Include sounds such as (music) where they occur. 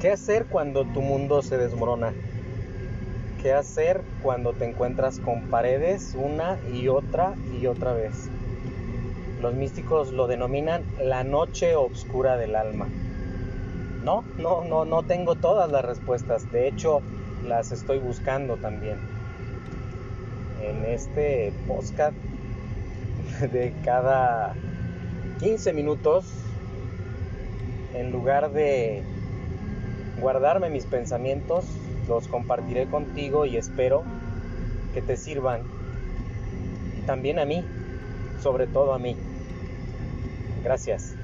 ¿Qué hacer cuando tu mundo se desmorona? ¿Qué hacer cuando te encuentras con paredes una y otra y otra vez? Los místicos lo denominan la noche oscura del alma. No, no, no, no tengo todas las respuestas. De hecho, las estoy buscando también. En este podcast (laughs) de cada 15 minutos, en lugar de guardarme mis pensamientos, los compartiré contigo y espero que te sirvan. También a mí, sobre todo a mí. Gracias.